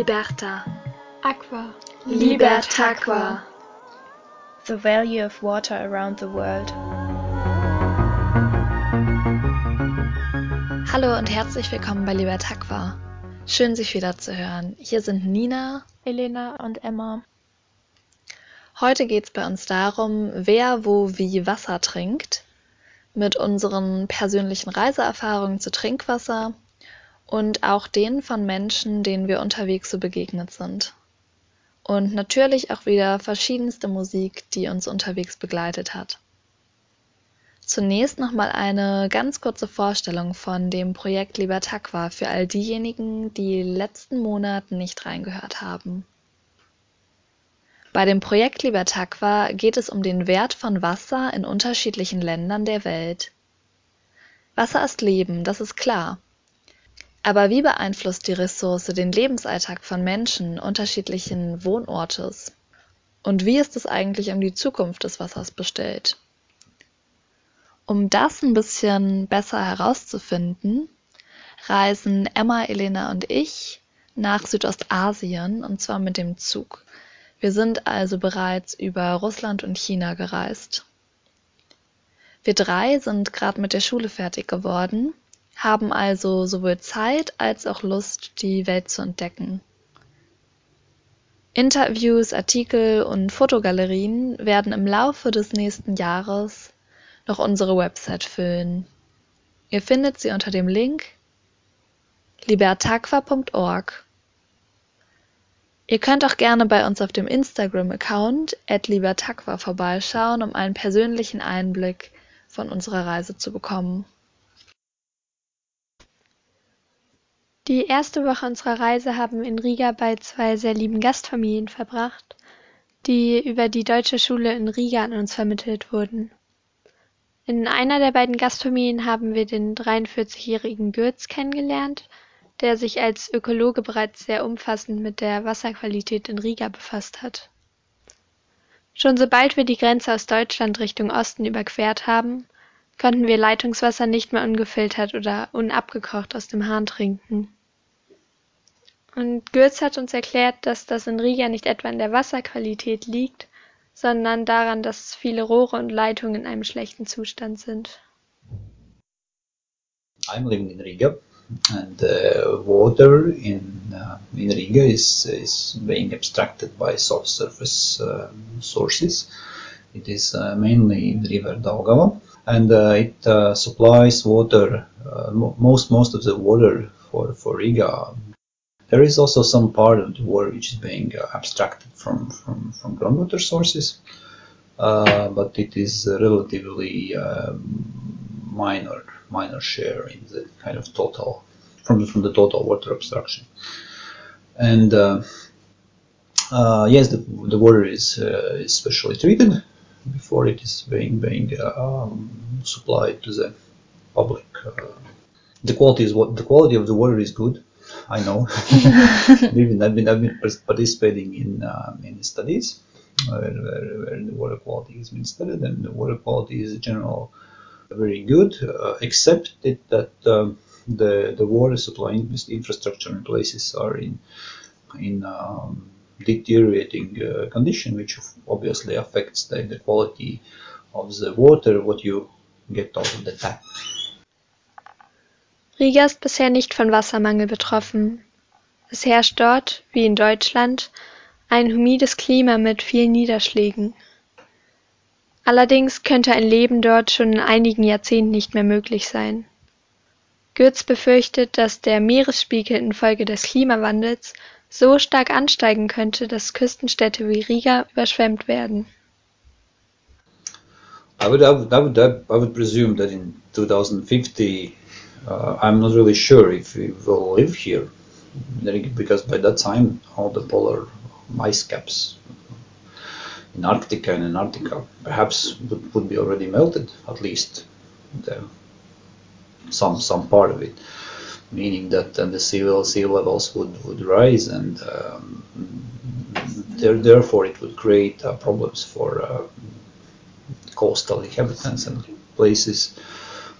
Liberta. Aqua. Libertaqua. The value of water around the world. Hallo und herzlich willkommen bei Libertaqua. Schön, sich wieder zu hören. Hier sind Nina, Elena und Emma. Heute geht es bei uns darum, wer wo wie Wasser trinkt, mit unseren persönlichen Reiseerfahrungen zu Trinkwasser und auch denen von Menschen, denen wir unterwegs so begegnet sind. Und natürlich auch wieder verschiedenste Musik, die uns unterwegs begleitet hat. Zunächst nochmal eine ganz kurze Vorstellung von dem Projekt Libertaqua für all diejenigen, die letzten Monat nicht reingehört haben. Bei dem Projekt Libertaqua geht es um den Wert von Wasser in unterschiedlichen Ländern der Welt. Wasser ist Leben, das ist klar. Aber wie beeinflusst die Ressource den Lebensalltag von Menschen unterschiedlichen Wohnortes? Und wie ist es eigentlich um die Zukunft des Wassers bestellt? Um das ein bisschen besser herauszufinden, reisen Emma, Elena und ich nach Südostasien und zwar mit dem Zug. Wir sind also bereits über Russland und China gereist. Wir drei sind gerade mit der Schule fertig geworden haben also sowohl Zeit als auch Lust, die Welt zu entdecken. Interviews, Artikel und Fotogalerien werden im Laufe des nächsten Jahres noch unsere Website füllen. Ihr findet sie unter dem Link libertaqua.org. Ihr könnt auch gerne bei uns auf dem Instagram-Account libertaqua vorbeischauen, um einen persönlichen Einblick von unserer Reise zu bekommen. Die erste Woche unserer Reise haben wir in Riga bei zwei sehr lieben Gastfamilien verbracht, die über die deutsche Schule in Riga an uns vermittelt wurden. In einer der beiden Gastfamilien haben wir den 43-jährigen Gürz kennengelernt, der sich als Ökologe bereits sehr umfassend mit der Wasserqualität in Riga befasst hat. Schon sobald wir die Grenze aus Deutschland Richtung Osten überquert haben, konnten wir Leitungswasser nicht mehr ungefiltert oder unabgekocht aus dem Hahn trinken. Und Gürz hat uns erklärt, dass das in Riga nicht etwa in der Wasserqualität liegt, sondern daran, dass viele Rohre und Leitungen in einem schlechten Zustand sind. I'm living in Riga and uh, water in, uh, in Riga is, is being abstracted by soft surface uh, sources. It is uh, mainly river Daugava and uh, it uh, supplies water, most, most of the water for, for Riga There is also some part of the water which is being uh, abstracted from, from, from groundwater sources, uh, but it is relatively um, minor minor share in the kind of total from from the total water abstraction. And uh, yes, the, the water is, is specially treated before it is being being um, supplied to the public. Uh, the quality is what the quality of the water is good. I know. I've been I've been I've been participating in uh, in studies where, where, where, the water quality has been studied, and the water quality is in general very good, uh, except it, that um, the the water supply infrastructure in places are in in um, deteriorating uh, condition, which obviously affects the, the quality of the water what you get out of the tap. Riga ist bisher nicht von Wassermangel betroffen. Es herrscht dort, wie in Deutschland, ein humides Klima mit vielen Niederschlägen. Allerdings könnte ein Leben dort schon in einigen Jahrzehnten nicht mehr möglich sein. Goetz befürchtet, dass der Meeresspiegel infolge des Klimawandels so stark ansteigen könnte, dass Küstenstädte wie Riga überschwemmt werden. I would, I would, I would presume that in 2050 uh, I'm not really sure if we will live here because by that time all the polar ice caps in Arctica and Antarctica perhaps would, would be already melted at least the, some some part of it. Meaning that then the sea, level, sea levels would, would rise and um, there, therefore it would create uh, problems for uh, coastal inhabitants and places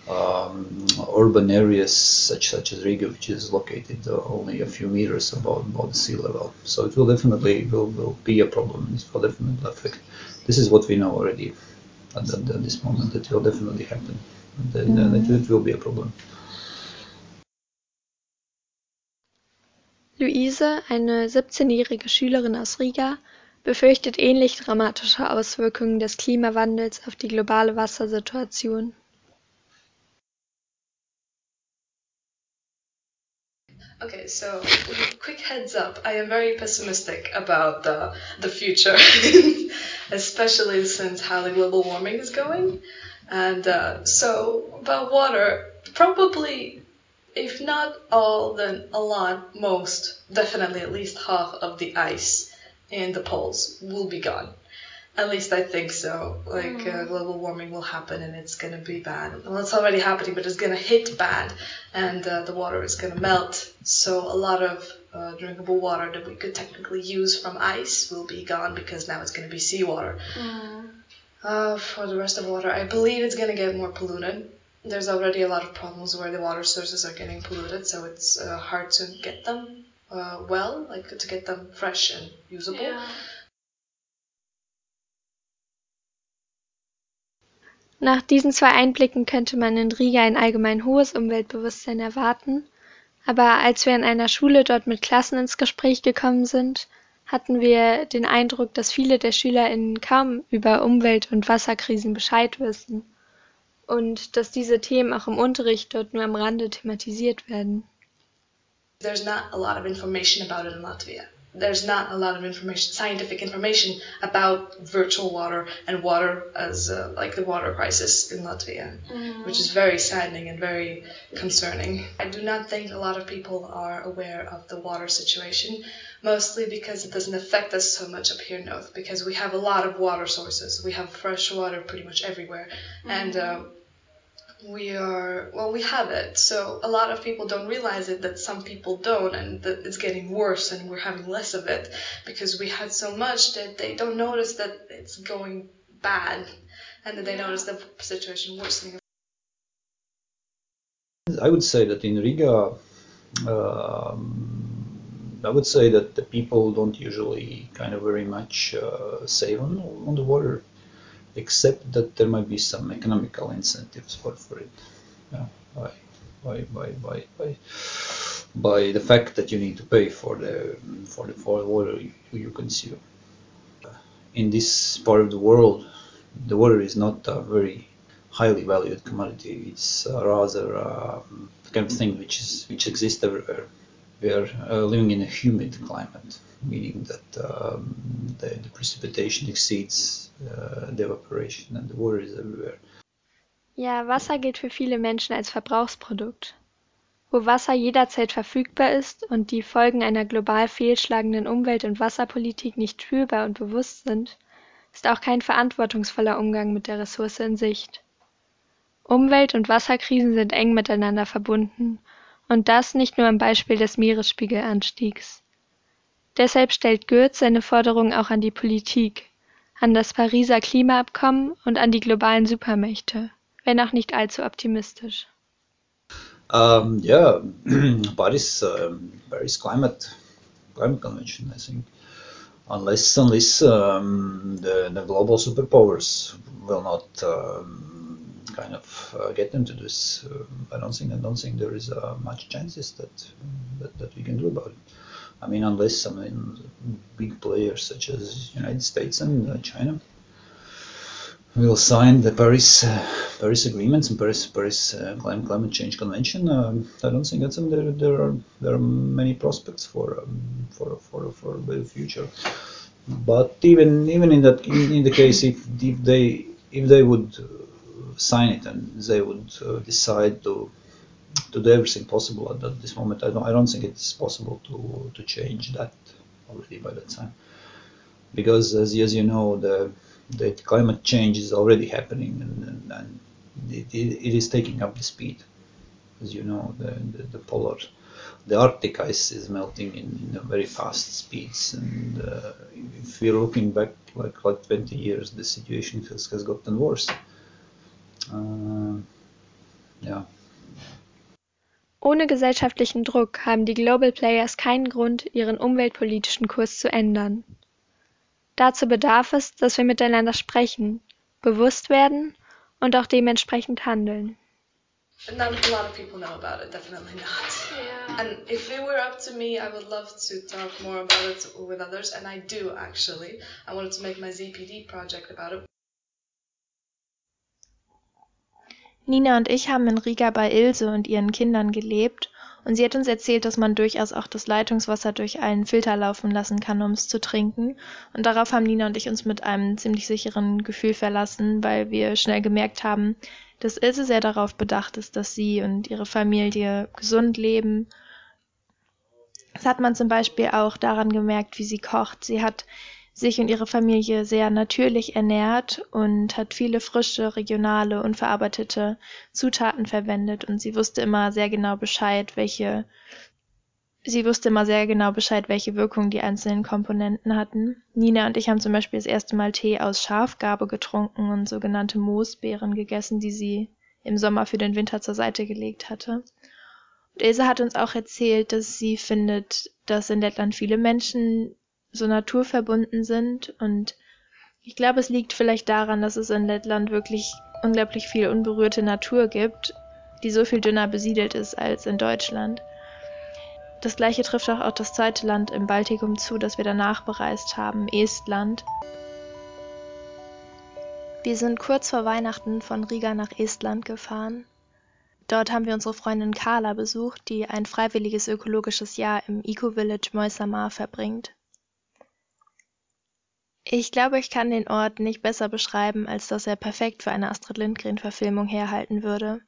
um, urban areas such such as Riga, which is located uh, only a few meters above, above the sea level. So it will definitely will, will be a problem. It will definitely affect. This is what we know already at, at, at this moment. It will definitely happen. Then, mm. it, it will be a problem. Luise, eine 17-jährige Schülerin aus Riga, befürchtet ähnlich dramatische Auswirkungen des Klimawandels auf die globale Wassersituation. Okay, so quick heads up. I am very pessimistic about the the future, especially since how the global warming is going. And uh, so about water, probably, if not all, then a lot, most, definitely at least half of the ice in the poles will be gone. At least I think so. Like mm. uh, global warming will happen and it's gonna be bad. Well, it's already happening, but it's gonna hit bad, and uh, the water is gonna melt. So a lot of uh, drinkable water that we could technically use from ice will be gone because now it's gonna be seawater. Mm. Uh, for the rest of water, I believe it's gonna get more polluted. There's already a lot of problems where the water sources are getting polluted, so it's uh, hard to get them uh, well, like to get them fresh and usable. Yeah. Nach diesen zwei Einblicken könnte man in Riga ein allgemein hohes Umweltbewusstsein erwarten, aber als wir in einer Schule dort mit Klassen ins Gespräch gekommen sind, hatten wir den Eindruck, dass viele der SchülerInnen kaum über Umwelt- und Wasserkrisen Bescheid wissen und dass diese Themen auch im Unterricht dort nur am Rande thematisiert werden. There's not a lot of information about it in Latvia. There's not a lot of information, scientific information about virtual water and water as uh, like the water crisis in Latvia, mm-hmm. which is very saddening and very concerning. I do not think a lot of people are aware of the water situation, mostly because it doesn't affect us so much up here north, because we have a lot of water sources. We have fresh water pretty much everywhere, mm-hmm. and uh, we are well we have it. So a lot of people don't realize it that some people don't and that it's getting worse and we're having less of it because we had so much that they don't notice that it's going bad and that they notice the situation worsening. I would say that in riga um, i would say that the people don't usually kind of very much uh, save on, on the water except that there might be some economical incentives for, for it yeah, by, by, by, by, by, by the fact that you need to pay for the for the, for the water you, you consume. In this part of the world, the water is not a very highly valued commodity. It's rather uh, the kind of thing which is which exists everywhere. We are uh, living in a humid climate, meaning that um, the, the precipitation exceeds uh, the evaporation and the water is everywhere. Ja, Wasser gilt für viele Menschen als Verbrauchsprodukt. Wo Wasser jederzeit verfügbar ist und die Folgen einer global fehlschlagenden Umwelt- und Wasserpolitik nicht spürbar und bewusst sind, ist auch kein verantwortungsvoller Umgang mit der Ressource in Sicht. Umwelt- und Wasserkrisen sind eng miteinander verbunden und das nicht nur am Beispiel des Meeresspiegelanstiegs. Deshalb stellt Goethe seine Forderung auch an die Politik, an das Pariser Klimaabkommen und an die globalen Supermächte, wenn auch nicht allzu optimistisch. Um, yeah, Paris, um, Paris Climate Climate Convention, I think. Unless unless um, the, the global superpowers will not um, kind of uh, get into this, uh, I don't think I don't think there is uh, much chances that, that that we can do about it. I mean, unless I mean big players such as United States and uh, China will sign the Paris uh, Paris agreements and Paris Paris climate climate change convention. Um, I don't think that there, there are there are many prospects for um, for for for the future. But even even in that in, in the case if, if they if they would sign it and they would uh, decide to to do everything possible at, at this moment. I don't, I don't think it's possible to, to change that already by that time. Because as, as you know, the, the climate change is already happening and, and, and it, it is taking up the speed. As you know, the, the, the polar, the Arctic ice is melting in, in very fast speeds. And uh, if we're looking back like, like 20 years, the situation has, has gotten worse. Uh, Ohne gesellschaftlichen Druck haben die Global Players keinen Grund, ihren umweltpolitischen Kurs zu ändern. Dazu bedarf es, dass wir miteinander sprechen, bewusst werden und auch dementsprechend handeln. Not a lot of people know about it, definitely not. Yeah. And if it were up to me, I would love to talk more about it with others, and I do actually. I wanted to make my ZPD project about it. Nina und ich haben in Riga bei Ilse und ihren Kindern gelebt und sie hat uns erzählt, dass man durchaus auch das Leitungswasser durch einen Filter laufen lassen kann, um es zu trinken. Und darauf haben Nina und ich uns mit einem ziemlich sicheren Gefühl verlassen, weil wir schnell gemerkt haben, dass Ilse sehr darauf bedacht ist, dass sie und ihre Familie gesund leben. Das hat man zum Beispiel auch daran gemerkt, wie sie kocht. Sie hat sich und ihre Familie sehr natürlich ernährt und hat viele frische, regionale, unverarbeitete Zutaten verwendet und sie wusste immer sehr genau Bescheid, welche sie wusste immer sehr genau Bescheid, welche Wirkung die einzelnen Komponenten hatten. Nina und ich haben zum Beispiel das erste Mal Tee aus Schafgarbe getrunken und sogenannte Moosbeeren gegessen, die sie im Sommer für den Winter zur Seite gelegt hatte. Und Ilse hat uns auch erzählt, dass sie findet, dass in Lettland viele Menschen so naturverbunden sind und ich glaube, es liegt vielleicht daran, dass es in Lettland wirklich unglaublich viel unberührte Natur gibt, die so viel dünner besiedelt ist als in Deutschland. Das gleiche trifft auch auf das zweite Land im Baltikum zu, das wir danach bereist haben, Estland. Wir sind kurz vor Weihnachten von Riga nach Estland gefahren. Dort haben wir unsere Freundin Carla besucht, die ein freiwilliges ökologisches Jahr im Eco-Village Moisamar verbringt. Ich glaube, ich kann den Ort nicht besser beschreiben, als dass er perfekt für eine Astrid Lindgren-Verfilmung herhalten würde.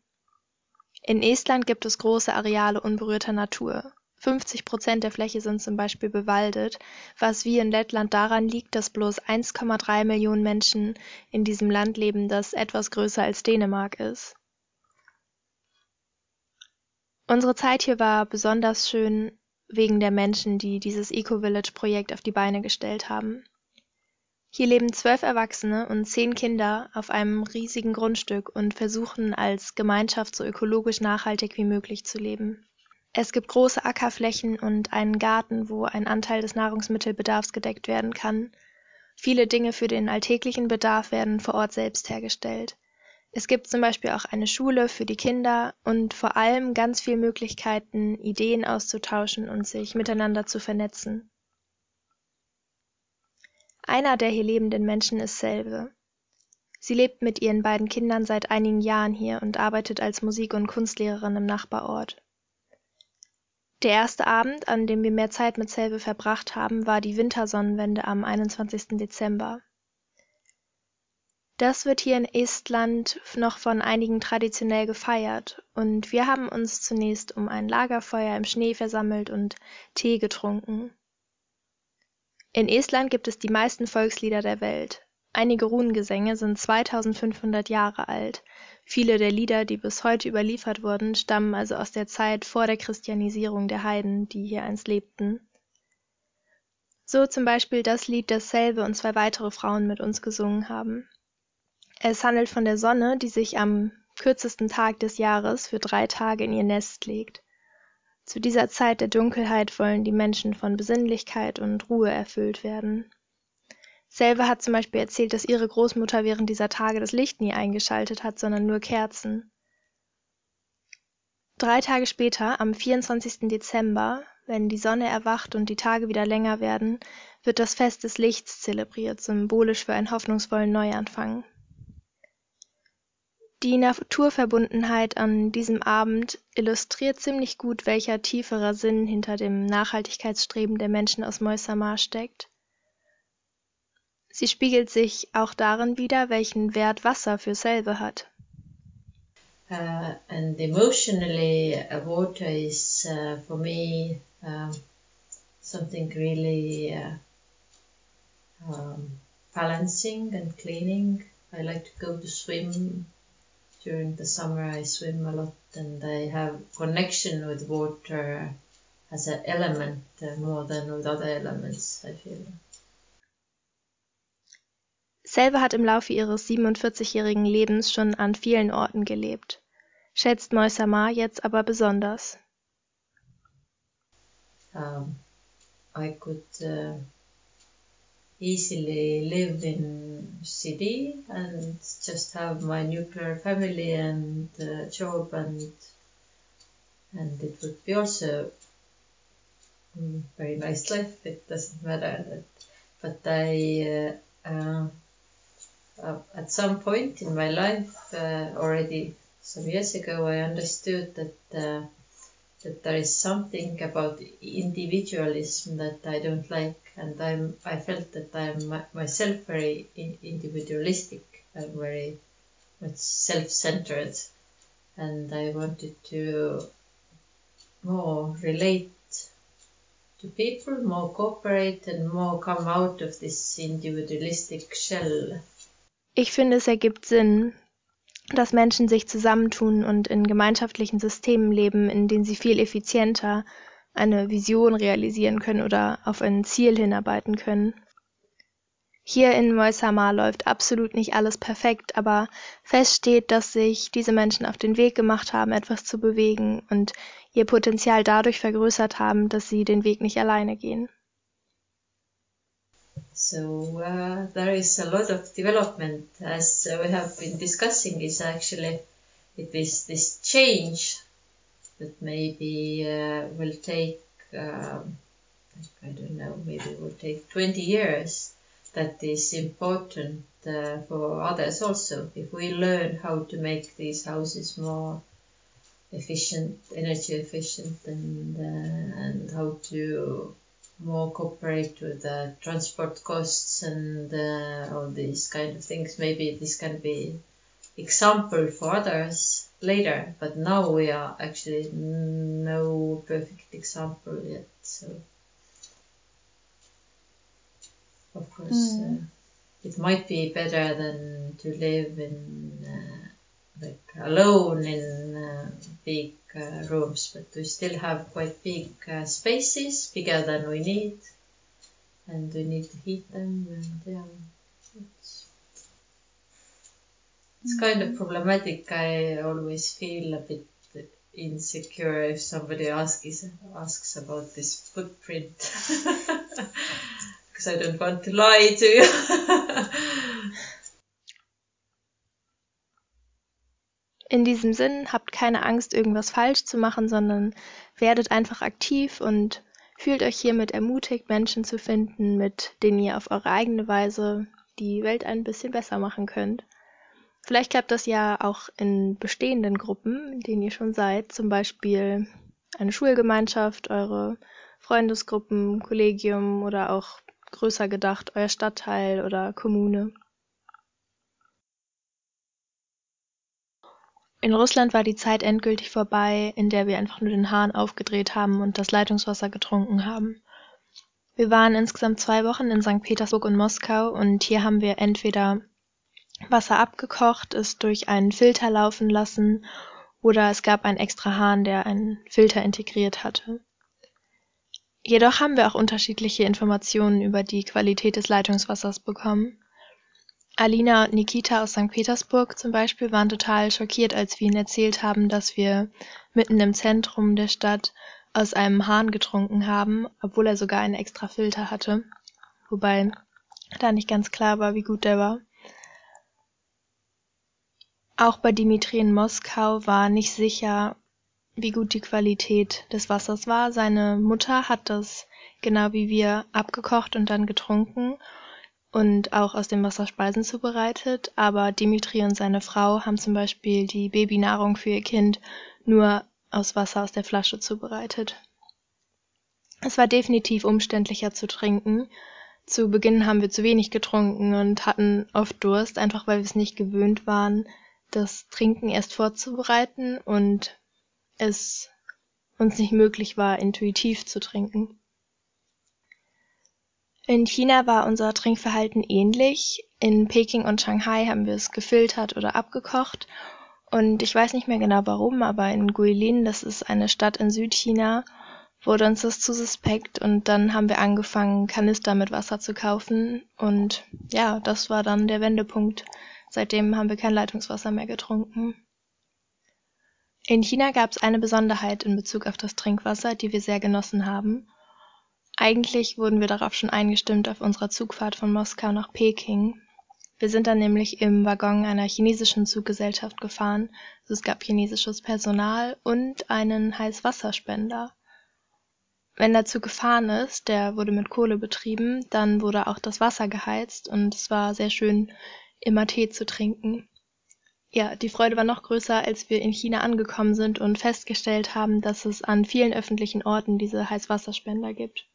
In Estland gibt es große Areale unberührter Natur. 50 Prozent der Fläche sind zum Beispiel bewaldet, was wie in Lettland daran liegt, dass bloß 1,3 Millionen Menschen in diesem Land leben, das etwas größer als Dänemark ist. Unsere Zeit hier war besonders schön wegen der Menschen, die dieses Eco-Village-Projekt auf die Beine gestellt haben. Hier leben zwölf Erwachsene und zehn Kinder auf einem riesigen Grundstück und versuchen als Gemeinschaft so ökologisch nachhaltig wie möglich zu leben. Es gibt große Ackerflächen und einen Garten, wo ein Anteil des Nahrungsmittelbedarfs gedeckt werden kann. Viele Dinge für den alltäglichen Bedarf werden vor Ort selbst hergestellt. Es gibt zum Beispiel auch eine Schule für die Kinder und vor allem ganz viele Möglichkeiten, Ideen auszutauschen und sich miteinander zu vernetzen. Einer der hier lebenden Menschen ist Selve. Sie lebt mit ihren beiden Kindern seit einigen Jahren hier und arbeitet als Musik- und Kunstlehrerin im Nachbarort. Der erste Abend, an dem wir mehr Zeit mit Selve verbracht haben, war die Wintersonnenwende am 21. Dezember. Das wird hier in Estland noch von einigen traditionell gefeiert und wir haben uns zunächst um ein Lagerfeuer im Schnee versammelt und Tee getrunken. In Estland gibt es die meisten Volkslieder der Welt. Einige Runengesänge sind 2500 Jahre alt. Viele der Lieder, die bis heute überliefert wurden, stammen also aus der Zeit vor der Christianisierung der Heiden, die hier einst lebten. So zum Beispiel das Lied, das Selve und zwei weitere Frauen mit uns gesungen haben. Es handelt von der Sonne, die sich am kürzesten Tag des Jahres für drei Tage in ihr Nest legt. Zu dieser Zeit der Dunkelheit wollen die Menschen von Besinnlichkeit und Ruhe erfüllt werden. Selve hat zum Beispiel erzählt, dass ihre Großmutter während dieser Tage das Licht nie eingeschaltet hat, sondern nur Kerzen. Drei Tage später, am 24. Dezember, wenn die Sonne erwacht und die Tage wieder länger werden, wird das Fest des Lichts zelebriert, symbolisch für einen hoffnungsvollen Neuanfang. Die Naturverbundenheit an diesem Abend illustriert ziemlich gut, welcher tieferer Sinn hinter dem Nachhaltigkeitsstreben der Menschen aus Moisamar steckt. Sie spiegelt sich auch darin wider, welchen Wert Wasser für Selve hat. Uh, and emotionally, uh, water is uh, for me um, something really uh, um, balancing and cleaning. I like to go to swim during the summer I swim a lot and I have connection with water as an element more than with other elements, I feel. Selve hat im Laufe ihres 47-jährigen Lebens schon an vielen Orten gelebt, schätzt Moisamar jetzt aber besonders. um, I could uh, easily live in city and just have my nuclear family and uh, job and and it would be also very nice life. It doesn't matter that, but I uh, uh, uh, at some point in my life uh, already some years ago I understood that uh, that there is something about individualism that I don't like, and I'm I felt that I'm myself very individualistic and very much self-centered, and I wanted to more relate to people, more cooperate, and more come out of this individualistic shell. Ich finde, es ergibt Sinn, dass Menschen sich zusammentun und in gemeinschaftlichen Systemen leben, in denen sie viel effizienter eine Vision realisieren können oder auf ein Ziel hinarbeiten können. Hier in Moisama läuft absolut nicht alles perfekt, aber fest steht, dass sich diese Menschen auf den Weg gemacht haben, etwas zu bewegen und ihr Potenzial dadurch vergrößert haben, dass sie den Weg nicht alleine gehen. So uh, there is a lot of development as we have been discussing is actually it is this change that maybe uh, will take um, I don't know maybe it will take 20 years that is important uh, for others also. If we learn how to make these houses more efficient energy efficient and uh, and how to more cooperate with the transport costs and uh, all these kind of things. Maybe this can be example for others later, but now we are actually no perfect example yet. So, of course, mm. uh, it might be better than to live in uh, like alone in big uh, rooms, but we still have quite big uh, spaces, bigger than we need, and we need to heat them. And yeah, it's, it's kind of mm-hmm. problematic. I always feel a bit insecure if somebody asks asks about this footprint because I don't want to lie to you. In diesem Sinn, habt keine Angst, irgendwas falsch zu machen, sondern werdet einfach aktiv und fühlt euch hiermit ermutigt, Menschen zu finden, mit denen ihr auf eure eigene Weise die Welt ein bisschen besser machen könnt. Vielleicht klappt das ja auch in bestehenden Gruppen, in denen ihr schon seid, zum Beispiel eine Schulgemeinschaft, eure Freundesgruppen, Kollegium oder auch größer gedacht euer Stadtteil oder Kommune. In Russland war die Zeit endgültig vorbei, in der wir einfach nur den Hahn aufgedreht haben und das Leitungswasser getrunken haben. Wir waren insgesamt zwei Wochen in St. Petersburg und Moskau und hier haben wir entweder Wasser abgekocht, es durch einen Filter laufen lassen oder es gab einen extra Hahn, der einen Filter integriert hatte. Jedoch haben wir auch unterschiedliche Informationen über die Qualität des Leitungswassers bekommen. Alina und Nikita aus St. Petersburg zum Beispiel waren total schockiert, als wir ihnen erzählt haben, dass wir mitten im Zentrum der Stadt aus einem Hahn getrunken haben, obwohl er sogar einen extra Filter hatte. Wobei da nicht ganz klar war, wie gut der war. Auch bei Dimitri in Moskau war nicht sicher, wie gut die Qualität des Wassers war. Seine Mutter hat das genau wie wir abgekocht und dann getrunken und auch aus dem Wasser Speisen zubereitet, aber Dimitri und seine Frau haben zum Beispiel die Babynahrung für ihr Kind nur aus Wasser aus der Flasche zubereitet. Es war definitiv umständlicher zu trinken. Zu Beginn haben wir zu wenig getrunken und hatten oft Durst, einfach weil wir es nicht gewöhnt waren, das Trinken erst vorzubereiten und es uns nicht möglich war, intuitiv zu trinken. In China war unser Trinkverhalten ähnlich. In Peking und Shanghai haben wir es gefiltert oder abgekocht. Und ich weiß nicht mehr genau warum, aber in Guilin, das ist eine Stadt in Südchina, wurde uns das zu suspekt und dann haben wir angefangen, Kanister mit Wasser zu kaufen. Und ja, das war dann der Wendepunkt. Seitdem haben wir kein Leitungswasser mehr getrunken. In China gab es eine Besonderheit in Bezug auf das Trinkwasser, die wir sehr genossen haben. Eigentlich wurden wir darauf schon eingestimmt auf unserer Zugfahrt von Moskau nach Peking. Wir sind dann nämlich im Waggon einer chinesischen Zuggesellschaft gefahren. Also es gab chinesisches Personal und einen Heißwasserspender. Wenn der Zug gefahren ist, der wurde mit Kohle betrieben, dann wurde auch das Wasser geheizt und es war sehr schön, immer Tee zu trinken. Ja, die Freude war noch größer, als wir in China angekommen sind und festgestellt haben, dass es an vielen öffentlichen Orten diese Heißwasserspender gibt.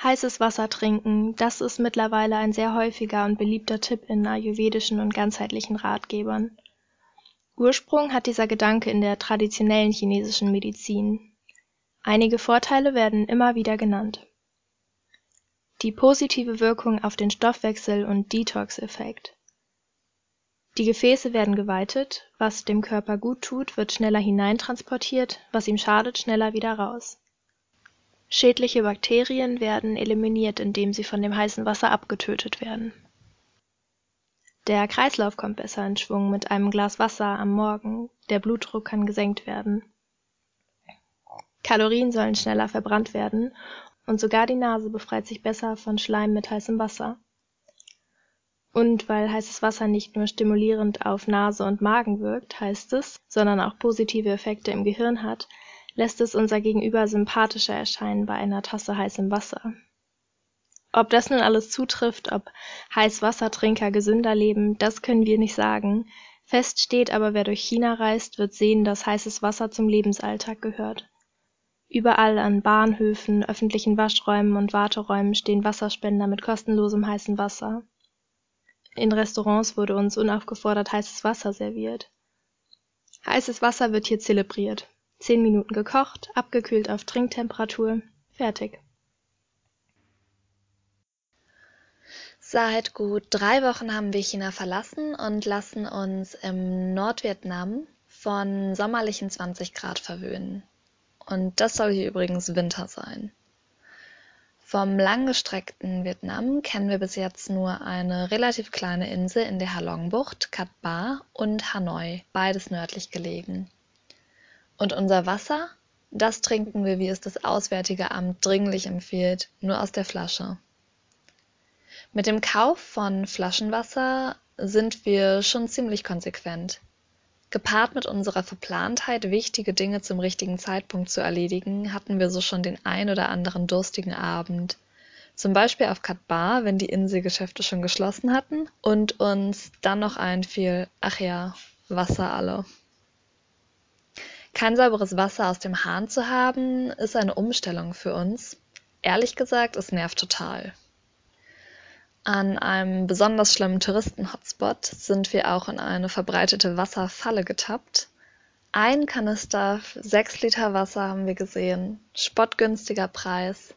Heißes Wasser trinken, das ist mittlerweile ein sehr häufiger und beliebter Tipp in ayurvedischen und ganzheitlichen Ratgebern. Ursprung hat dieser Gedanke in der traditionellen chinesischen Medizin. Einige Vorteile werden immer wieder genannt. Die positive Wirkung auf den Stoffwechsel und Detox-Effekt. Die Gefäße werden geweitet, was dem Körper gut tut, wird schneller hineintransportiert, was ihm schadet, schneller wieder raus. Schädliche Bakterien werden eliminiert, indem sie von dem heißen Wasser abgetötet werden. Der Kreislauf kommt besser in Schwung mit einem Glas Wasser am Morgen, der Blutdruck kann gesenkt werden. Kalorien sollen schneller verbrannt werden und sogar die Nase befreit sich besser von Schleim mit heißem Wasser. Und weil heißes Wasser nicht nur stimulierend auf Nase und Magen wirkt, heißt es, sondern auch positive Effekte im Gehirn hat, lässt es unser Gegenüber sympathischer erscheinen bei einer Tasse heißem Wasser. Ob das nun alles zutrifft, ob Heißwassertrinker gesünder leben, das können wir nicht sagen. Fest steht aber, wer durch China reist, wird sehen, dass heißes Wasser zum Lebensalltag gehört. Überall an Bahnhöfen, öffentlichen Waschräumen und Warteräumen stehen Wasserspender mit kostenlosem heißem Wasser. In Restaurants wurde uns unaufgefordert heißes Wasser serviert. Heißes Wasser wird hier zelebriert. Zehn Minuten gekocht, abgekühlt auf Trinktemperatur, fertig. Seit gut drei Wochen haben wir China verlassen und lassen uns im Nordvietnam von sommerlichen 20 Grad verwöhnen. Und das soll hier übrigens Winter sein. Vom langgestreckten Vietnam kennen wir bis jetzt nur eine relativ kleine Insel in der Halong-Bucht, Cat Ba und Hanoi, beides nördlich gelegen. Und unser Wasser, das trinken wir, wie es das Auswärtige Amt dringlich empfiehlt, nur aus der Flasche. Mit dem Kauf von Flaschenwasser sind wir schon ziemlich konsequent. Gepaart mit unserer Verplantheit, wichtige Dinge zum richtigen Zeitpunkt zu erledigen, hatten wir so schon den ein oder anderen durstigen Abend. Zum Beispiel auf Katbar, wenn die Inselgeschäfte schon geschlossen hatten und uns dann noch einfiel, ach ja, Wasser alle. Kein sauberes Wasser aus dem Hahn zu haben, ist eine Umstellung für uns. Ehrlich gesagt, es nervt total. An einem besonders schlimmen Touristen-Hotspot sind wir auch in eine verbreitete Wasserfalle getappt. Ein Kanister, sechs Liter Wasser haben wir gesehen, spottgünstiger Preis.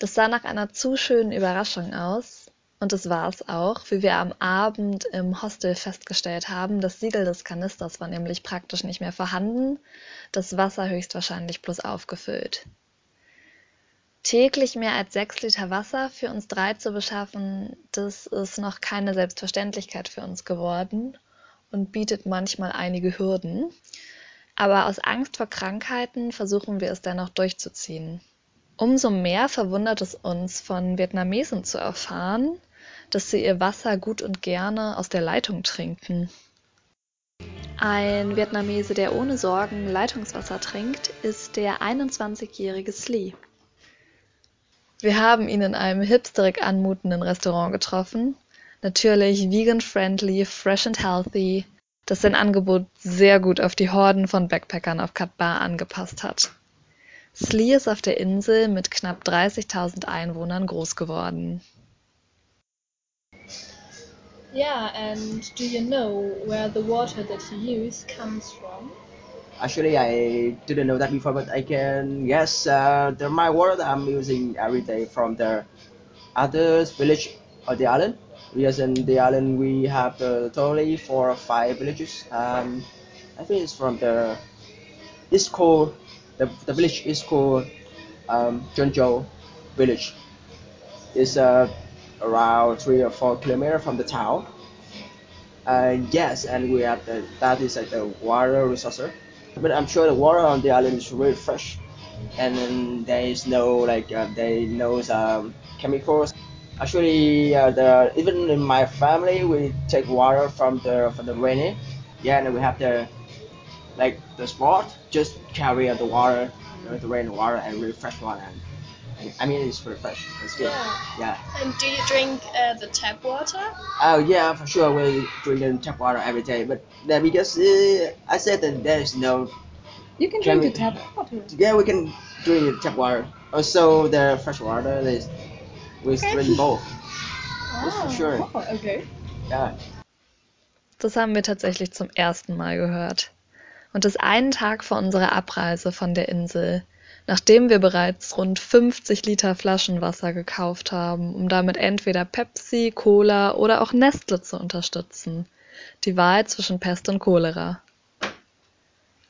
Das sah nach einer zu schönen Überraschung aus, und es war es auch, wie wir am Abend im Hostel festgestellt haben. Das Siegel des Kanisters war nämlich praktisch nicht mehr vorhanden, das Wasser höchstwahrscheinlich bloß aufgefüllt. Täglich mehr als sechs Liter Wasser für uns drei zu beschaffen, das ist noch keine Selbstverständlichkeit für uns geworden und bietet manchmal einige Hürden. Aber aus Angst vor Krankheiten versuchen wir es dennoch durchzuziehen. Umso mehr verwundert es uns, von Vietnamesen zu erfahren, dass sie ihr Wasser gut und gerne aus der Leitung trinken. Ein Vietnamese, der ohne Sorgen Leitungswasser trinkt, ist der 21-jährige Slee. Wir haben ihn in einem hipsterig anmutenden Restaurant getroffen. Natürlich vegan-friendly, fresh and healthy, das sein Angebot sehr gut auf die Horden von Backpackern auf Katbar angepasst hat. Slee ist auf der Insel mit knapp 30.000 Einwohnern groß geworden. Yeah, and do you know where the water that you use comes from? Actually, I didn't know that before, but I can guess uh, the my water that I'm using every day from the other village of the island. Yes, in the island we have uh, totally four or five villages. Um, I think it's from the it's called the, the village is called um, Junzhou village. It's uh, around three or four kilometers from the town. Uh, yes, and we have the, that is like the water resource. But I'm sure the water on the island is really fresh, and there is no like uh, there no um, chemicals. Actually, uh, the even in my family, we take water from the from the rainy. Yeah, and we have the like the spot just carry the water, you know, the rain water and really fresh water. And, I mean, it's pretty fresh. It's good. Yeah. And do you drink uh, the tap water? Oh yeah, for sure. We drink the tap water every day, but uh, because uh, I said that there is no. You can Can drink we- the tap water. Yeah, we can drink the tap water. Also, the fresh water is we drink both. That's for sure. Oh, okay. Yeah. Das haben wir tatsächlich zum ersten Mal gehört. Und das einen Tag vor unserer Abreise von der Insel, nachdem wir bereits rund 50 Liter Flaschenwasser gekauft haben, um damit entweder Pepsi, Cola oder auch Nestle zu unterstützen. Die Wahl zwischen Pest und Cholera.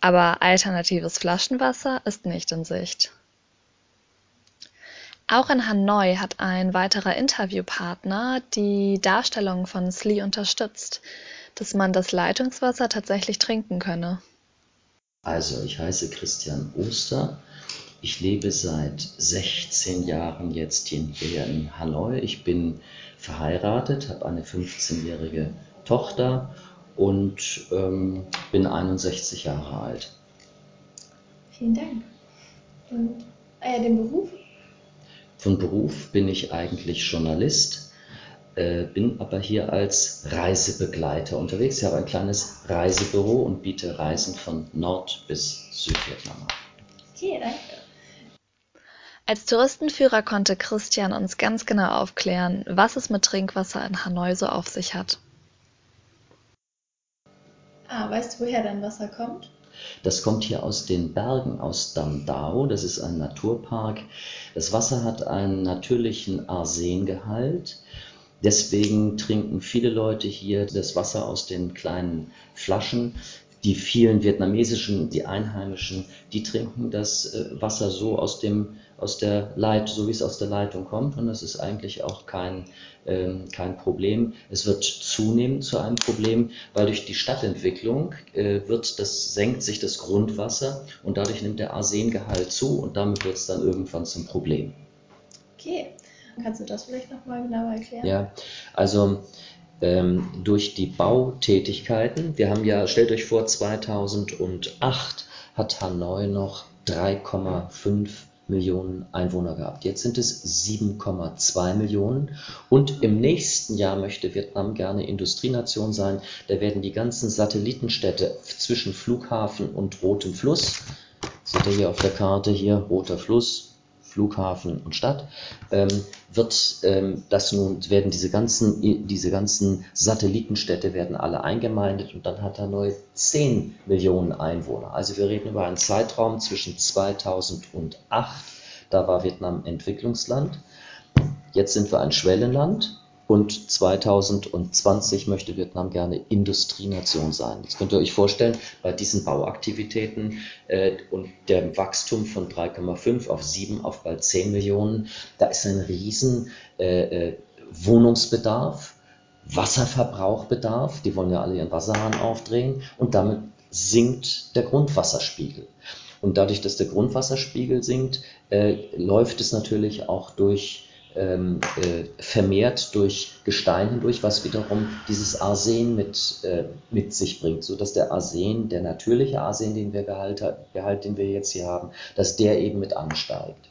Aber alternatives Flaschenwasser ist nicht in Sicht. Auch in Hanoi hat ein weiterer Interviewpartner die Darstellung von Slee unterstützt, dass man das Leitungswasser tatsächlich trinken könne. Also, ich heiße Christian Oster. Ich lebe seit 16 Jahren jetzt hier in Hanoi. Ich bin verheiratet, habe eine 15-jährige Tochter und ähm, bin 61 Jahre alt. Vielen Dank. Und ah ja, den Beruf? Von Beruf bin ich eigentlich Journalist, äh, bin aber hier als Reisebegleiter unterwegs. Ich habe ein kleines Reisebüro und biete Reisen von Nord- bis Südvietnam an. Okay, danke. Als Touristenführer konnte Christian uns ganz genau aufklären, was es mit Trinkwasser in Hanoi so auf sich hat. Ah, weißt du, woher dein Wasser kommt? Das kommt hier aus den Bergen, aus Dam Dao. Das ist ein Naturpark. Das Wasser hat einen natürlichen Arsengehalt. Deswegen trinken viele Leute hier das Wasser aus den kleinen Flaschen. Die vielen vietnamesischen, die Einheimischen, die trinken das äh, Wasser so aus dem aus der Leit, so wie es aus der Leitung kommt. Und das ist eigentlich auch kein, ähm, kein Problem. Es wird zunehmend zu einem Problem, weil durch die Stadtentwicklung äh, wird das, senkt sich das Grundwasser und dadurch nimmt der Arsengehalt zu und damit wird es dann irgendwann zum Problem. Okay. Kannst du das vielleicht nochmal genauer erklären? Ja, also ähm, durch die Bautätigkeiten, wir haben ja, stellt euch vor, 2008 hat Hanoi noch 3,5 Millionen Einwohner gehabt. Jetzt sind es 7,2 Millionen. Und im nächsten Jahr möchte Vietnam gerne Industrienation sein. Da werden die ganzen Satellitenstädte zwischen Flughafen und Rotem Fluss, seht ihr hier auf der Karte hier, Roter Fluss, Flughafen und Stadt, ähm, wird ähm, das nun, werden diese ganzen, diese ganzen Satellitenstädte werden alle eingemeindet und dann hat Hanoi 10 Millionen Einwohner. Also wir reden über einen Zeitraum zwischen 2008, da war Vietnam Entwicklungsland, jetzt sind wir ein Schwellenland und 2020 möchte Vietnam gerne Industrienation sein. Jetzt könnt ihr euch vorstellen, bei diesen Bauaktivitäten äh, und dem Wachstum von 3,5 auf 7 auf bald 10 Millionen, da ist ein riesen äh, äh, Wohnungsbedarf, Wasserverbrauchbedarf, die wollen ja alle ihren Wasserhahn aufdrehen und damit sinkt der Grundwasserspiegel. Und dadurch, dass der Grundwasserspiegel sinkt, äh, läuft es natürlich auch durch ähm, äh, vermehrt durch Gestein hindurch, was wiederum dieses Arsen mit, äh, mit sich bringt, so dass der Arsen, der natürliche Arsen, den wir Gehalt, Gehalt, den wir jetzt hier haben, dass der eben mit ansteigt.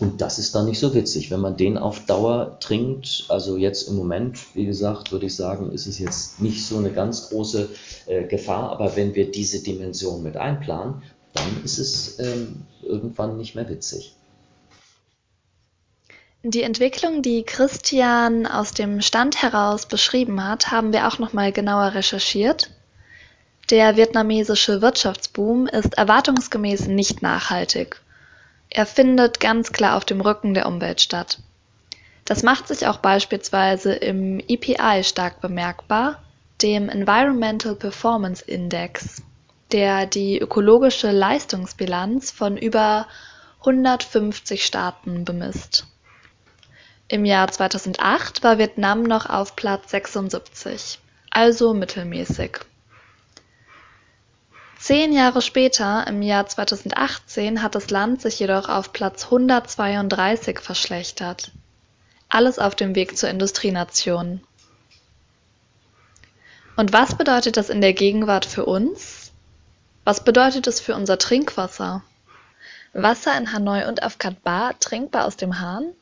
Und das ist dann nicht so witzig, wenn man den auf Dauer trinkt. Also jetzt im Moment, wie gesagt, würde ich sagen, ist es jetzt nicht so eine ganz große äh, Gefahr. Aber wenn wir diese Dimension mit einplanen, dann ist es ähm, irgendwann nicht mehr witzig. Die Entwicklung, die Christian aus dem Stand heraus beschrieben hat, haben wir auch noch mal genauer recherchiert. Der vietnamesische Wirtschaftsboom ist erwartungsgemäß nicht nachhaltig. Er findet ganz klar auf dem Rücken der Umwelt statt. Das macht sich auch beispielsweise im EPI stark bemerkbar, dem Environmental Performance Index, der die ökologische Leistungsbilanz von über 150 Staaten bemisst. Im Jahr 2008 war Vietnam noch auf Platz 76, also mittelmäßig. Zehn Jahre später, im Jahr 2018, hat das Land sich jedoch auf Platz 132 verschlechtert. Alles auf dem Weg zur Industrienation. Und was bedeutet das in der Gegenwart für uns? Was bedeutet es für unser Trinkwasser? Wasser in Hanoi und auf Katbar trinkbar aus dem Hahn?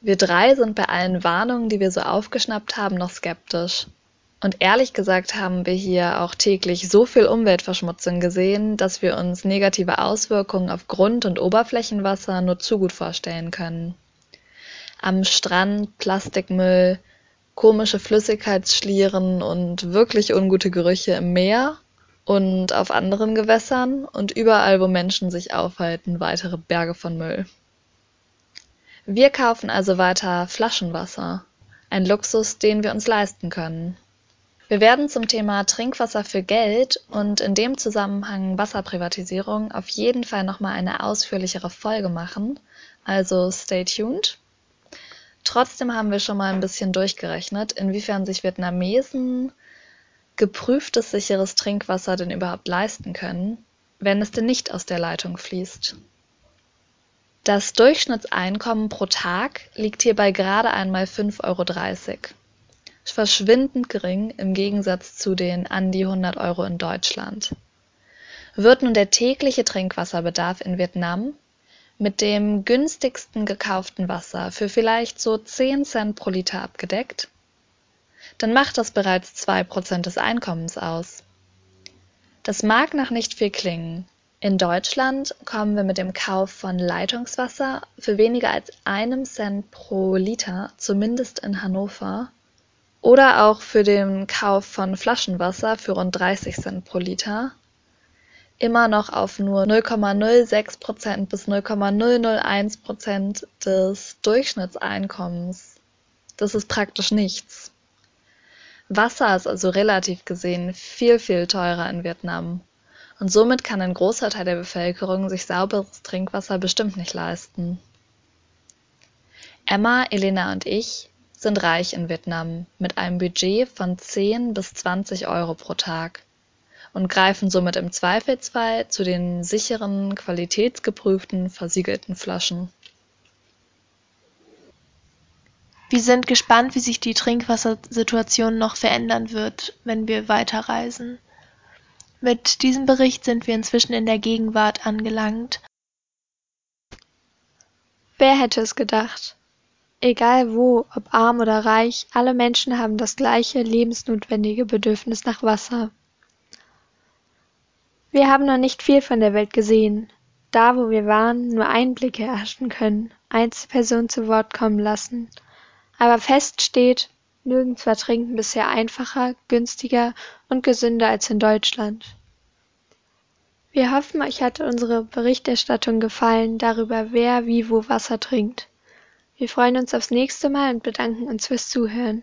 Wir drei sind bei allen Warnungen, die wir so aufgeschnappt haben, noch skeptisch. Und ehrlich gesagt haben wir hier auch täglich so viel Umweltverschmutzung gesehen, dass wir uns negative Auswirkungen auf Grund- und Oberflächenwasser nur zu gut vorstellen können. Am Strand Plastikmüll, komische Flüssigkeitsschlieren und wirklich ungute Gerüche im Meer und auf anderen Gewässern und überall, wo Menschen sich aufhalten, weitere Berge von Müll. Wir kaufen also weiter Flaschenwasser, ein Luxus, den wir uns leisten können. Wir werden zum Thema Trinkwasser für Geld und in dem Zusammenhang Wasserprivatisierung auf jeden Fall nochmal eine ausführlichere Folge machen, also stay tuned. Trotzdem haben wir schon mal ein bisschen durchgerechnet, inwiefern sich Vietnamesen geprüftes sicheres Trinkwasser denn überhaupt leisten können, wenn es denn nicht aus der Leitung fließt. Das Durchschnittseinkommen pro Tag liegt hierbei gerade einmal 5,30 Euro verschwindend gering im Gegensatz zu den an die 100 Euro in Deutschland. Wird nun der tägliche Trinkwasserbedarf in Vietnam mit dem günstigsten gekauften Wasser für vielleicht so 10 Cent pro Liter abgedeckt, dann macht das bereits 2% des Einkommens aus. Das mag nach nicht viel klingen. In Deutschland kommen wir mit dem Kauf von Leitungswasser für weniger als einem Cent pro Liter, zumindest in Hannover, oder auch für den Kauf von Flaschenwasser für rund 30 Cent pro Liter immer noch auf nur 0,06 Prozent bis 0,001 Prozent des Durchschnittseinkommens. Das ist praktisch nichts. Wasser ist also relativ gesehen viel, viel teurer in Vietnam. Und somit kann ein großer Teil der Bevölkerung sich sauberes Trinkwasser bestimmt nicht leisten. Emma, Elena und ich sind reich in Vietnam mit einem Budget von 10 bis 20 Euro pro Tag und greifen somit im Zweifelsfall zu den sicheren, qualitätsgeprüften, versiegelten Flaschen. Wir sind gespannt, wie sich die Trinkwassersituation noch verändern wird, wenn wir weiterreisen. Mit diesem Bericht sind wir inzwischen in der Gegenwart angelangt. Wer hätte es gedacht? Egal wo, ob arm oder reich, alle Menschen haben das gleiche lebensnotwendige Bedürfnis nach Wasser. Wir haben noch nicht viel von der Welt gesehen, da wo wir waren, nur Einblicke erhaschen können, Einzelpersonen zu Wort kommen lassen. Aber fest steht, nirgends war Trinken bisher einfacher, günstiger und gesünder als in Deutschland. Wir hoffen, euch hat unsere Berichterstattung gefallen darüber, wer wie wo Wasser trinkt. Wir freuen uns aufs nächste Mal und bedanken uns fürs Zuhören.